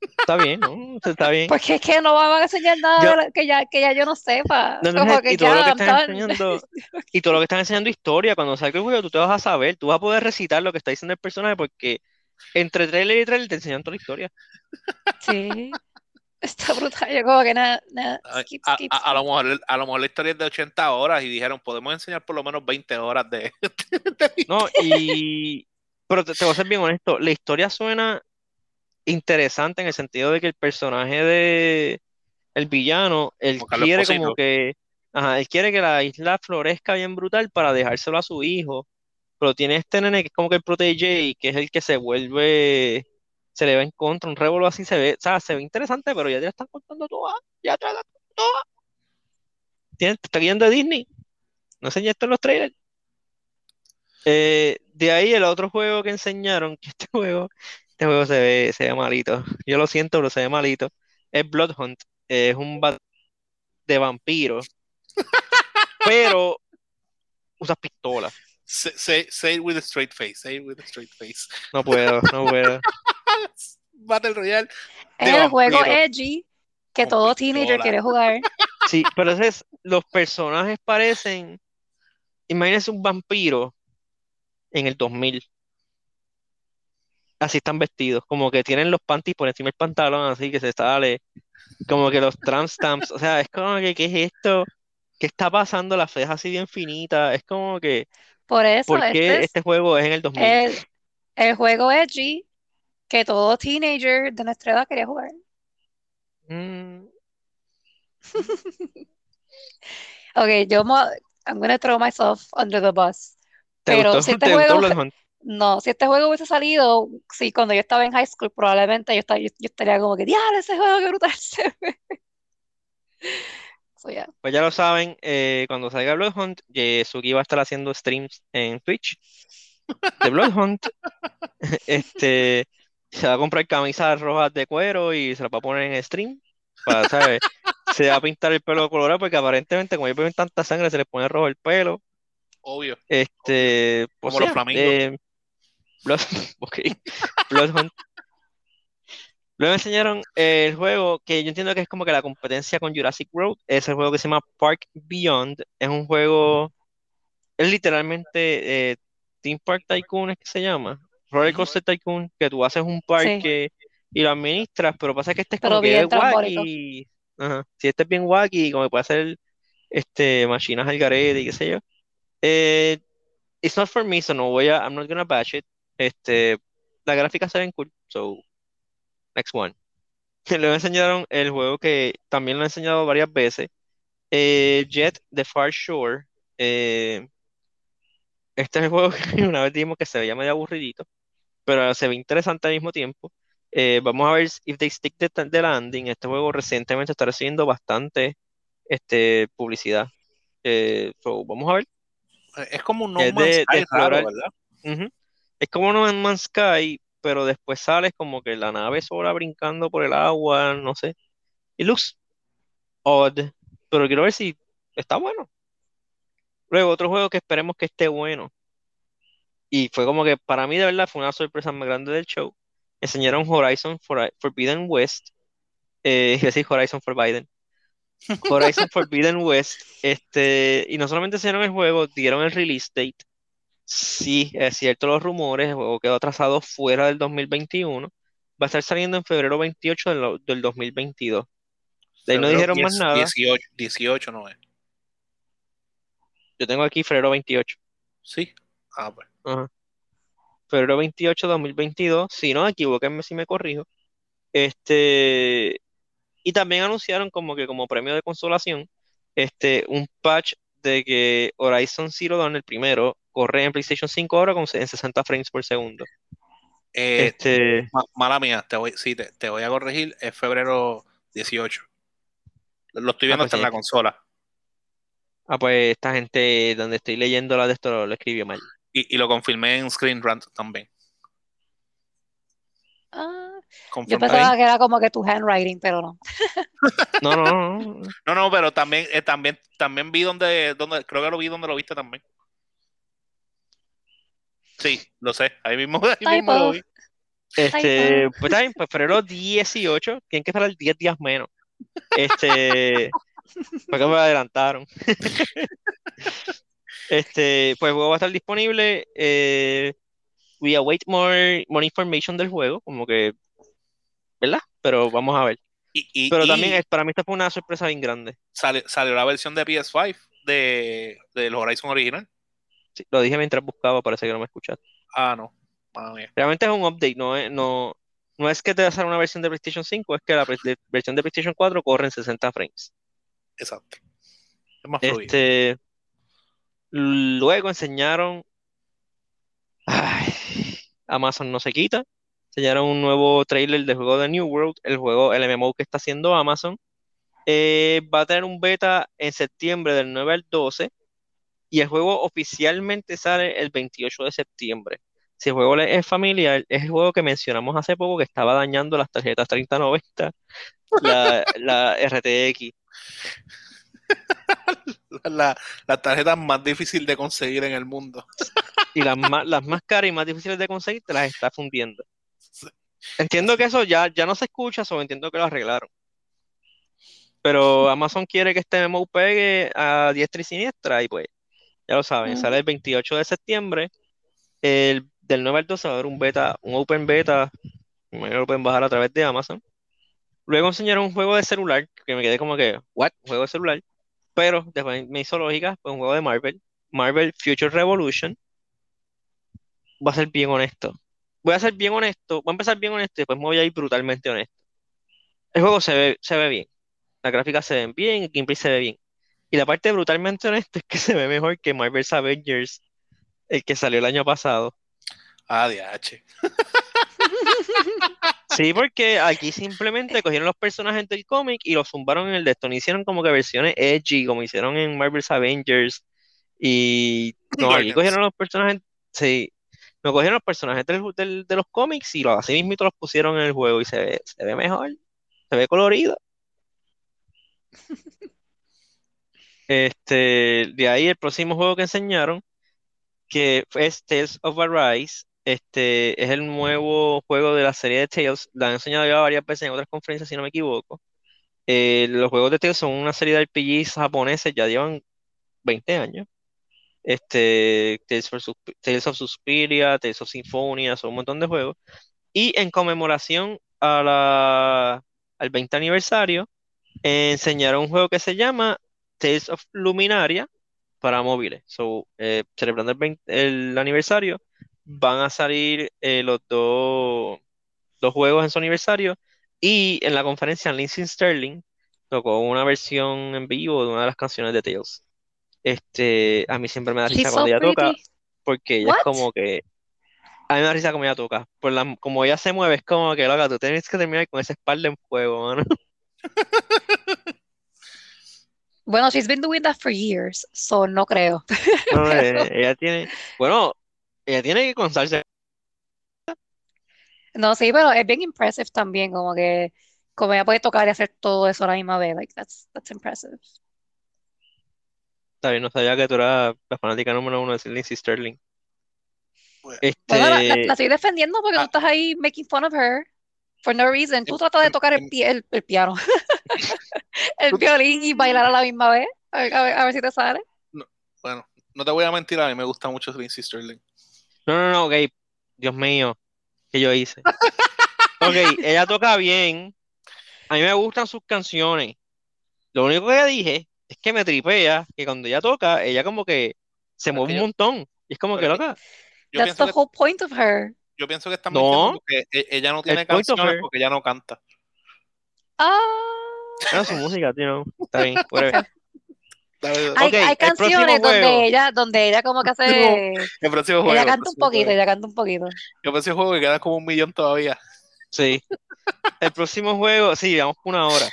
Está bien, ¿no? Está bien. Porque es que no van a enseñar nada Yo- de la- que ya, que ya yo no sepa. No, no, Como que y todo lo que están enseñando, y todo lo que están enseñando historia, cuando salga el juego, tú te vas a saber, tú vas a poder recitar lo que está diciendo el personaje, porque entre trailer y trailer te enseñan toda la historia. Sí. Está brutal. Yo como que nada, nada, A, skip, a- skip, a- a lo mejor, a lo mejor la historia es de 80 horas y dijeron, podemos enseñar por lo menos 20 horas de... No, y pero te, te voy a ser bien honesto, la historia suena interesante en el sentido de que el personaje de el villano, él Carlos quiere como que, ajá, él quiere que la isla florezca bien brutal para dejárselo a su hijo, pero tiene este nene que es como que el protege y que es el que se vuelve, se le va en contra, un revuelo así se ve, o sea, se ve interesante, pero ya te la están contando toda, ya te la están contando toda. Tiene- te está guiando de Disney, no enseñé esto en los trailers. Eh, de ahí el otro juego que enseñaron, que este juego, este juego se ve, se ve malito. Yo lo siento, pero se ve malito. Es Blood Hunt. Es un bat de vampiro. pero usas pistolas. Say, say, say it with a straight face. Say it with a straight face. No puedo, no puedo. Battle Royale. Es el juego edgy que Con todo pistola. teenager quiere jugar. Sí, pero entonces los personajes parecen. Imagínense un vampiro en el 2000. Así están vestidos, como que tienen los panties por encima del pantalón, así que se sale. Como que los tramp stamps. O sea, es como que, ¿qué es esto? ¿Qué está pasando? La fe es así bien finita. Es como que, Por eso, ¿por qué este es este juego es en el 2000? el, el juego edgy que todo teenager de nuestra edad quería jugar. Mm, Ok, yo mo- I'm gonna throw myself under the bus. ¿te Pero gustó? si este ¿Te juego? No, si este juego hubiese salido, sí, cuando yo estaba en high school, probablemente yo, estaría, yo, yo estaría como que, diablo, ese juego, qué brutal se ve. So, yeah. Pues ya lo saben, eh, cuando salga Blood Hunt, Suki va a estar haciendo streams en Twitch de Blood Hunt. Este, se va a comprar camisas rojas de cuero y se las va a poner en stream. Para, ¿sabes? Se va a pintar el pelo colorado porque aparentemente, como ellos beben tanta sangre, se les pone rojo el pelo. Obvio. Este, pues Como los flamingos. eh, Blood, ok, Blood Hunt. Luego enseñaron el juego que yo entiendo que es como que la competencia con Jurassic World. Es el juego que se llama Park Beyond. Es un juego, es literalmente eh, Theme Park Tycoon, es que se llama. Roller Coaster Tycoon, que tú haces un parque y lo administras, pero pasa que este es Pero como que es wacky. Ajá. Si este es bien wacky, como que puede hacer este, machinas al garete y qué sé yo. Eh, it's not for me, so no voy a, I'm not gonna bash it. Este, las gráficas se ven cool, so next one. Luego enseñaron el juego que también lo he enseñado varias veces. eh, Jet The Far Shore. Eh, este es el juego que una vez dijimos que se veía medio aburridito, pero se ve interesante al mismo tiempo. Eh, vamos a ver if they stick the, the landing. Este juego recientemente está recibiendo bastante este, publicidad. Eh, so, vamos a ver. Es como un No de- de raro. ¿verdad? Ujú. Es como No Man's Sky, pero después sales como que la nave sola brincando por el agua, no sé. It looks odd, pero quiero ver si está bueno. Luego, otro juego que esperemos que esté bueno. Y fue como que para mí de verdad fue una sorpresa más grande del show. Enseñaron Horizon For- Forbidden West. Eh, decir Horizon for Biden. Horizon Forbidden West. Este, y no solamente enseñaron el juego, dieron el release date. Sí, es cierto los rumores, juego quedó atrasado fuera del 2021. Va a estar saliendo en febrero 28 del, del 2022. De ahí no dijeron más 10, nada. 18, 18 no es. Yo tengo aquí febrero 28. Sí. Ah, pues. Ajá. Febrero 28 de 2022. Si no, equivóquenme si me corrijo. Este, y también anunciaron como que como premio de consolación, este, un patch de que Horizon Zero Dawn, el primero, corre en PlayStation 5 ahora con, en 60 frames por segundo. Eh, Este, ma- mala mía, te voy, sí, te, te voy a corregir, es febrero 18. Lo estoy viendo Ah, pues hasta en la consola. ah, pues esta gente donde estoy leyendo la de esto lo, lo escribió mal. Y, y lo confirmé en Screen Rant también. Yo pensaba que era como que tu handwriting, pero no. No, no, no, no. No, pero también, eh, también, también vi donde, donde, creo que lo vi donde lo viste también. Sí, lo sé, ahí mismo, ahí mismo lo vi. Este, pues está bien, pues febrero 18, tienen que esperar 10 días menos. Este, porque me adelantaron. Este, pues el juego va a estar disponible. Eh, we await more, more information del juego, como que, ¿verdad? Pero vamos a ver. Y, y- Pero también para mí esta fue una sorpresa bien grande. salió, salió la versión de PS5 de, del Horizon original. Sí, lo dije mientras buscaba, parece que no me escuchaste. Ah, no. Mía. Realmente es un update, no es, no, no es que te va a hacer una versión de PlayStation 5, es que la de- versión de PlayStation 4 corre en 60 frames. Exacto. Es más fluido. Este, luego enseñaron, ay, Amazon no se quita, enseñaron un nuevo trailer del juego de New World, el juego, el MMO que está haciendo Amazon. Eh, va a tener un beta en septiembre del 9 al 12. y el juego oficialmente sale el 28 de septiembre. Si el juego es familiar, es el juego que mencionamos hace poco que estaba dañando las tarjetas 3090, la, la RTX. La, la tarjeta más difícil de conseguir en el mundo. Y las más, las más caras y más difíciles de conseguir te las está fundiendo. Entiendo que eso ya, ya no se escucha, o entiendo que lo arreglaron. Pero Amazon quiere que este memo pegue a diestra y siniestra, y pues, ya lo saben, sale el 28 de septiembre. El, del 9 al 12 va a haber un beta, un open beta, lo pueden bajar a través de Amazon. Luego enseñaron un juego de celular, que me quedé como que, ¿what? ¿Un juego de celular? Pero después me hizo lógica, pues un juego de Marvel, Marvel Future Revolution. Voy a ser bien honesto. Voy a ser bien honesto, voy a empezar bien honesto y después me voy a ir brutalmente honesto. El juego se ve, se ve bien, las gráficas se ven bien, el gameplay se ve bien. Y la parte brutalmente honesta es que se ve mejor que Marvel's Avengers, el que salió el año pasado. Ah, DH. Sí, porque aquí simplemente cogieron los personajes del cómic y los zumbaron en el de esto. No hicieron como que versiones edgy, como hicieron en Marvel's Avengers. Y no, aquí cogieron los personajes, sí, no cogieron los personajes del- del- de los cómics y los, así mismo los pusieron en el juego y se ve, se ve mejor, se ve colorido. Este, de ahí el próximo juego que enseñaron, que es Tales of Arise, este, es el nuevo juego de la serie de Tales, la han enseñado ya varias veces en otras conferencias, si no me equivoco. Eh, los juegos de Tales son una serie de RPGs japoneses, ya llevan 20 años. Este, Tales, for Tales of Suspiria, Tales of Symphonia, son un montón de juegos. Y en conmemoración a la, al 20 aniversario, eh, enseñaron un juego que se llama Tales of Luminaria para móviles. So, eh, celebrando el, 20 el aniversario, van a salir eh, los dos, dos juegos en su aniversario. Y en la conferencia, Lindsey Sterling tocó una versión en vivo de una de las canciones de Tales. Este, a mí siempre me da risa so cuando ella toca, pretty. porque ella es What? como que. A mí me da risa como ella toca. Por la, como ella se mueve, es como que, loca, tú tienes que terminar con esa espalda en fuego, mano. Bueno, she's been doing that for years, so no creo. No, eh, ella tiene. Bueno, ella tiene que constarse. No, sí, pero es bien impressive también, como que como ella puede tocar y hacer todo eso a la misma vez, like that's that's impressive. Bien, no sabía que tú eras la fanática número uno de Lindsey Sterling. Bueno. Bueno, la, la- Este, la estoy defendiendo porque tú Ah. estás ahí making fun of her for no reason. Tú tratas de tocar el, pie- el, el piano, el violín y bailar a la misma vez. A ver, a ver- a ver si te sale. Bueno, no te voy a mentir, a mí me gusta mucho Lindsey Sterling. no, no, no, ok. Dios mío, ¿qué yo hice? Ok, ella toca bien. A mí me gustan sus canciones. Lo único que dije es que me tripea que cuando ella toca, ella como que se Pero mueve un que yo- montón. Y es como que que- loca. Yo That's the que, whole point of her. yo pienso que están No. porque e- ella no tiene canciones porque ella no canta. Ah. Era su música, tío. Está bien, whatever. Dale, Hay, Ok, hay canciones donde ella, donde ella como que hace, El próximo juego. ella el canta un poquito, juego. ella canta un poquito. El próximo juego que queda como un millón todavía. Sí. El próximo juego, sí, vamos por una hora.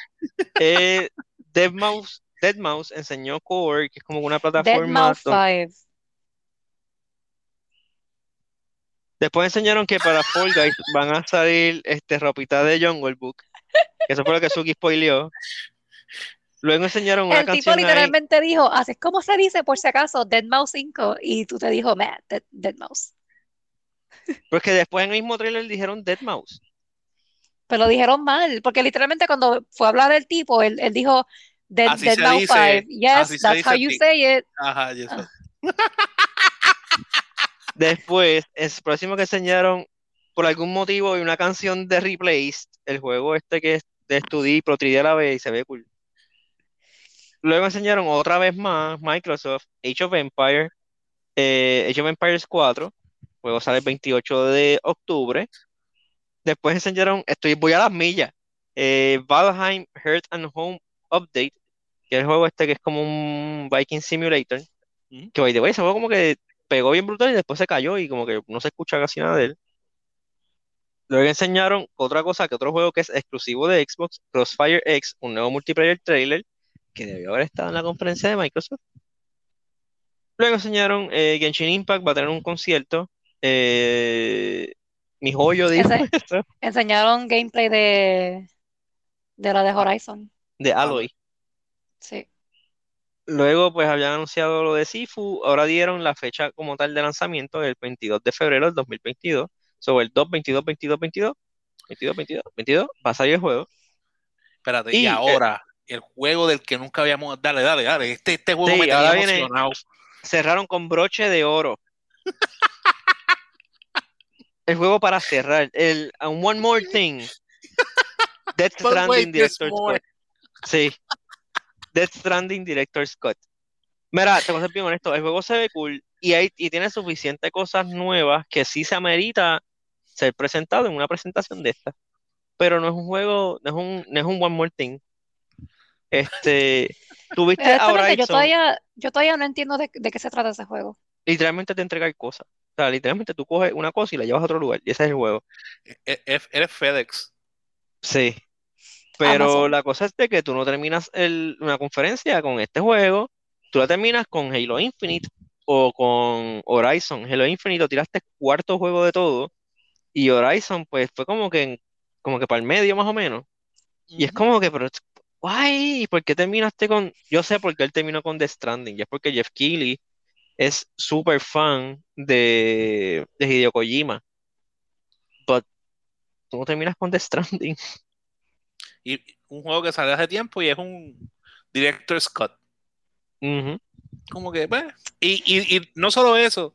Eh, Deadmau5 Deadmau5 enseñó Core, que es como una plataforma. Deadmau donde- 5. Después enseñaron que para Fall Guys van a salir este, ropita de Jungle Book. Que eso fue lo que Suki spoileó. Luego enseñaron una El tipo canción ahí. literalmente dijo, así es como se dice por si acaso, Dead Mouse 5, y tú te dijo, man, Dead, Dead Mouse. Porque después en el mismo trailer dijeron Deadmau5. Pero lo dijeron mal, porque literalmente cuando fue a hablar el tipo, él, él dijo, Dead, Así Dead se dice, 5. Yes, así that's how you ti- say it. Ajá, y eso. Después, el próximo que enseñaron, por algún motivo, hay una canción de Replaced, el juego este que es de 2D, Pro 3D a la vez, y se ve cool. Luego enseñaron otra vez más Microsoft, Age of Empires, eh, Age of Empires 4, el juego sale el 28 de octubre. Después enseñaron, estoy, voy a las millas, eh, Valheim Heart and Home Update, que es el juego este que es como un Viking Simulator, que by the way, ese juego como que pegó bien brutal y después se cayó y como que no se escucha casi nada de él. Luego enseñaron otra cosa, que otro juego que es exclusivo de Xbox, Crossfire X, un nuevo multiplayer trailer que debió haber estado en la conferencia de Microsoft. Luego enseñaron eh, Genshin Impact va a tener un concierto. Eh, mi joyo dijo Ese- eso, Enseñaron gameplay de, de la de Horizon. De Aloy. Sí. Luego, pues habían anunciado lo de Sifu. Ahora dieron la fecha como tal de lanzamiento, el 22 de febrero del 2022. Sobre el 2, 22, 22, 22. 22, 22, 22. Va a salir el juego. Espérate, Y, y, eh, ahora, el juego del que nunca habíamos. Dale, dale, dale. Este, este juego Sí, me tenía ahora viene- emocionado. Cerraron con broche de oro. El juego para cerrar. El and One More Thing. Death Stranding Director. Sí. Death Stranding Director Scott. Mira, te voy a ser bien honesto. El juego se ve cool y, hay, y tiene suficientes cosas nuevas que sí se amerita ser presentado en una presentación de esta. Pero no es un juego, no es un, no es un One More Thing. Este, tuviste a Honestamente, yo todavía, yo todavía no entiendo de, de qué se trata ese juego. literalmente te entrega cosas. O sea, literalmente tú coges una cosa y la llevas a otro lugar. Y ese es el juego. E- e- Eres FedEx. Sí. Pero Amazon. la cosa es de que tú no terminas el- una conferencia con este juego, tú la terminas con Halo Infinite o con Horizon. Halo Infinite lo tiraste cuarto juego de todo y Horizon pues fue como que como que para el medio más o menos. Y es como que, pero, guay, ¿por qué terminaste con...? Yo sé por qué él terminó con The Stranding, y es porque Jeff Keighley es súper fan de, de Hideo Kojima. But tú no terminas con The Stranding. Y un juego que salió hace tiempo y es un Director Scott. Como que, pues. Y, y, y no solo eso,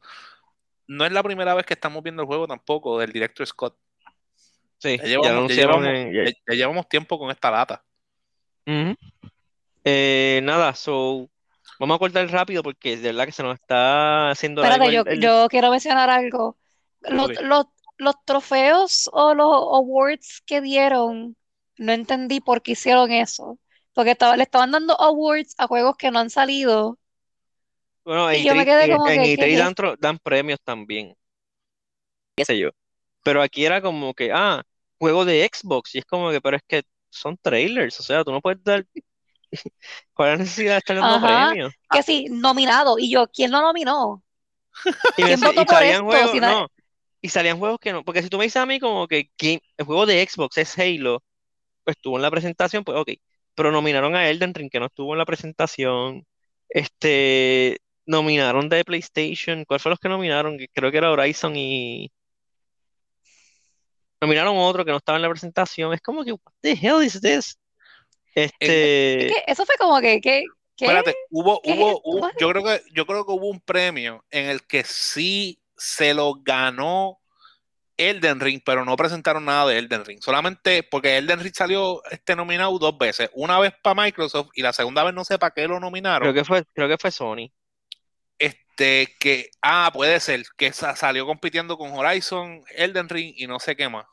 no es la primera vez que estamos viendo el juego tampoco del Director Scott. Sí, Ya ya llevamos, ya llevamos- en- ya- ya- ya llevamos tiempo con esta lata. Eh, nada, so vamos a cortar rápido porque de verdad que se nos está haciendo Espérate, yo, el- yo quiero mencionar algo. Los, los trofeos o los awards que dieron, no entendí por qué hicieron eso. Porque estaba, le estaban dando awards a juegos que no han salido. Bueno, Y en yo me E3 quedé en- como en que, E3 ¿qué es dan, premios también, qué sé yo. Pero aquí era como que, ah, juego de Xbox, y es como que, pero es que son trailers, o sea, tú no puedes dar, ¿cuál es la necesidad de estar dando Ajá. premios? Que sí, nominado. Y yo, ¿quién lo nominó? Y, ¿Quién votó y por salían esto? juegos, Si na- no, y salían juegos que no, porque si tú me dices a mí como que el juego de Xbox es Halo, estuvo en la presentación, pues ok, pero nominaron a Elden Ring que no estuvo en la presentación, este, nominaron de PlayStation, ¿cuál fue los que nominaron? Que Creo que era Horizon y nominaron otro que no estaba en la presentación, es como que, what the hell is this? Es Este, que eso fue como que, ¿qué? ¿Qué? Espérate, hubo, ¿Qué? hubo, hubo- yo creo que, yo creo que hubo un premio en el que sí se lo ganó Elden Ring, pero no presentaron nada de Elden Ring. Solamente porque Elden Ring salió este nominado dos veces. Una vez para Microsoft y la segunda vez no sé para qué lo nominaron. creo que fue, creo que fue Sony. Este, que, ah, puede ser, que sa- salió compitiendo con Horizon, Elden Ring y no sé qué más.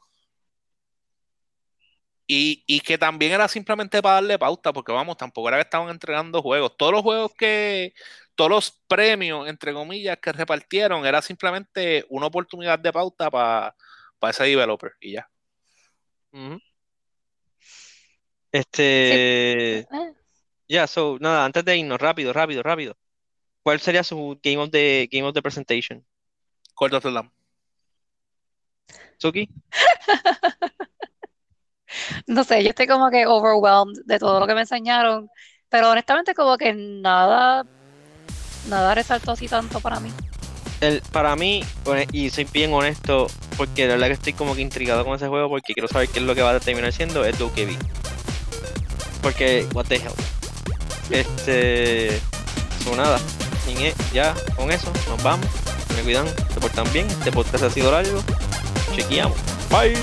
Y, y que también era simplemente para darle pauta, porque vamos, tampoco era que estaban entregando juegos. Todos los juegos que, todos los premios, entre comillas, que repartieron, era simplemente una oportunidad de pauta para ese developer y ya. Este, ya, so, nada, antes de irnos, rápido, rápido, rápido. ¿Cuál sería su game of the game of the presentation? Call of the Lamb. Suki? No sé, yo estoy como que overwhelmed de todo lo que me enseñaron, pero honestamente como que nada, nada resaltó así tanto para mí. El, para mí, y soy bien honesto, porque la verdad que estoy como que intrigado con ese juego, porque quiero saber qué es lo que va a terminar siendo, es Dokebi. Porque, what the hell. Este, so nada, sin e- ya con eso, nos vamos, me cuidan, se portan bien, este podcast ha sido largo, chequeamos, bye.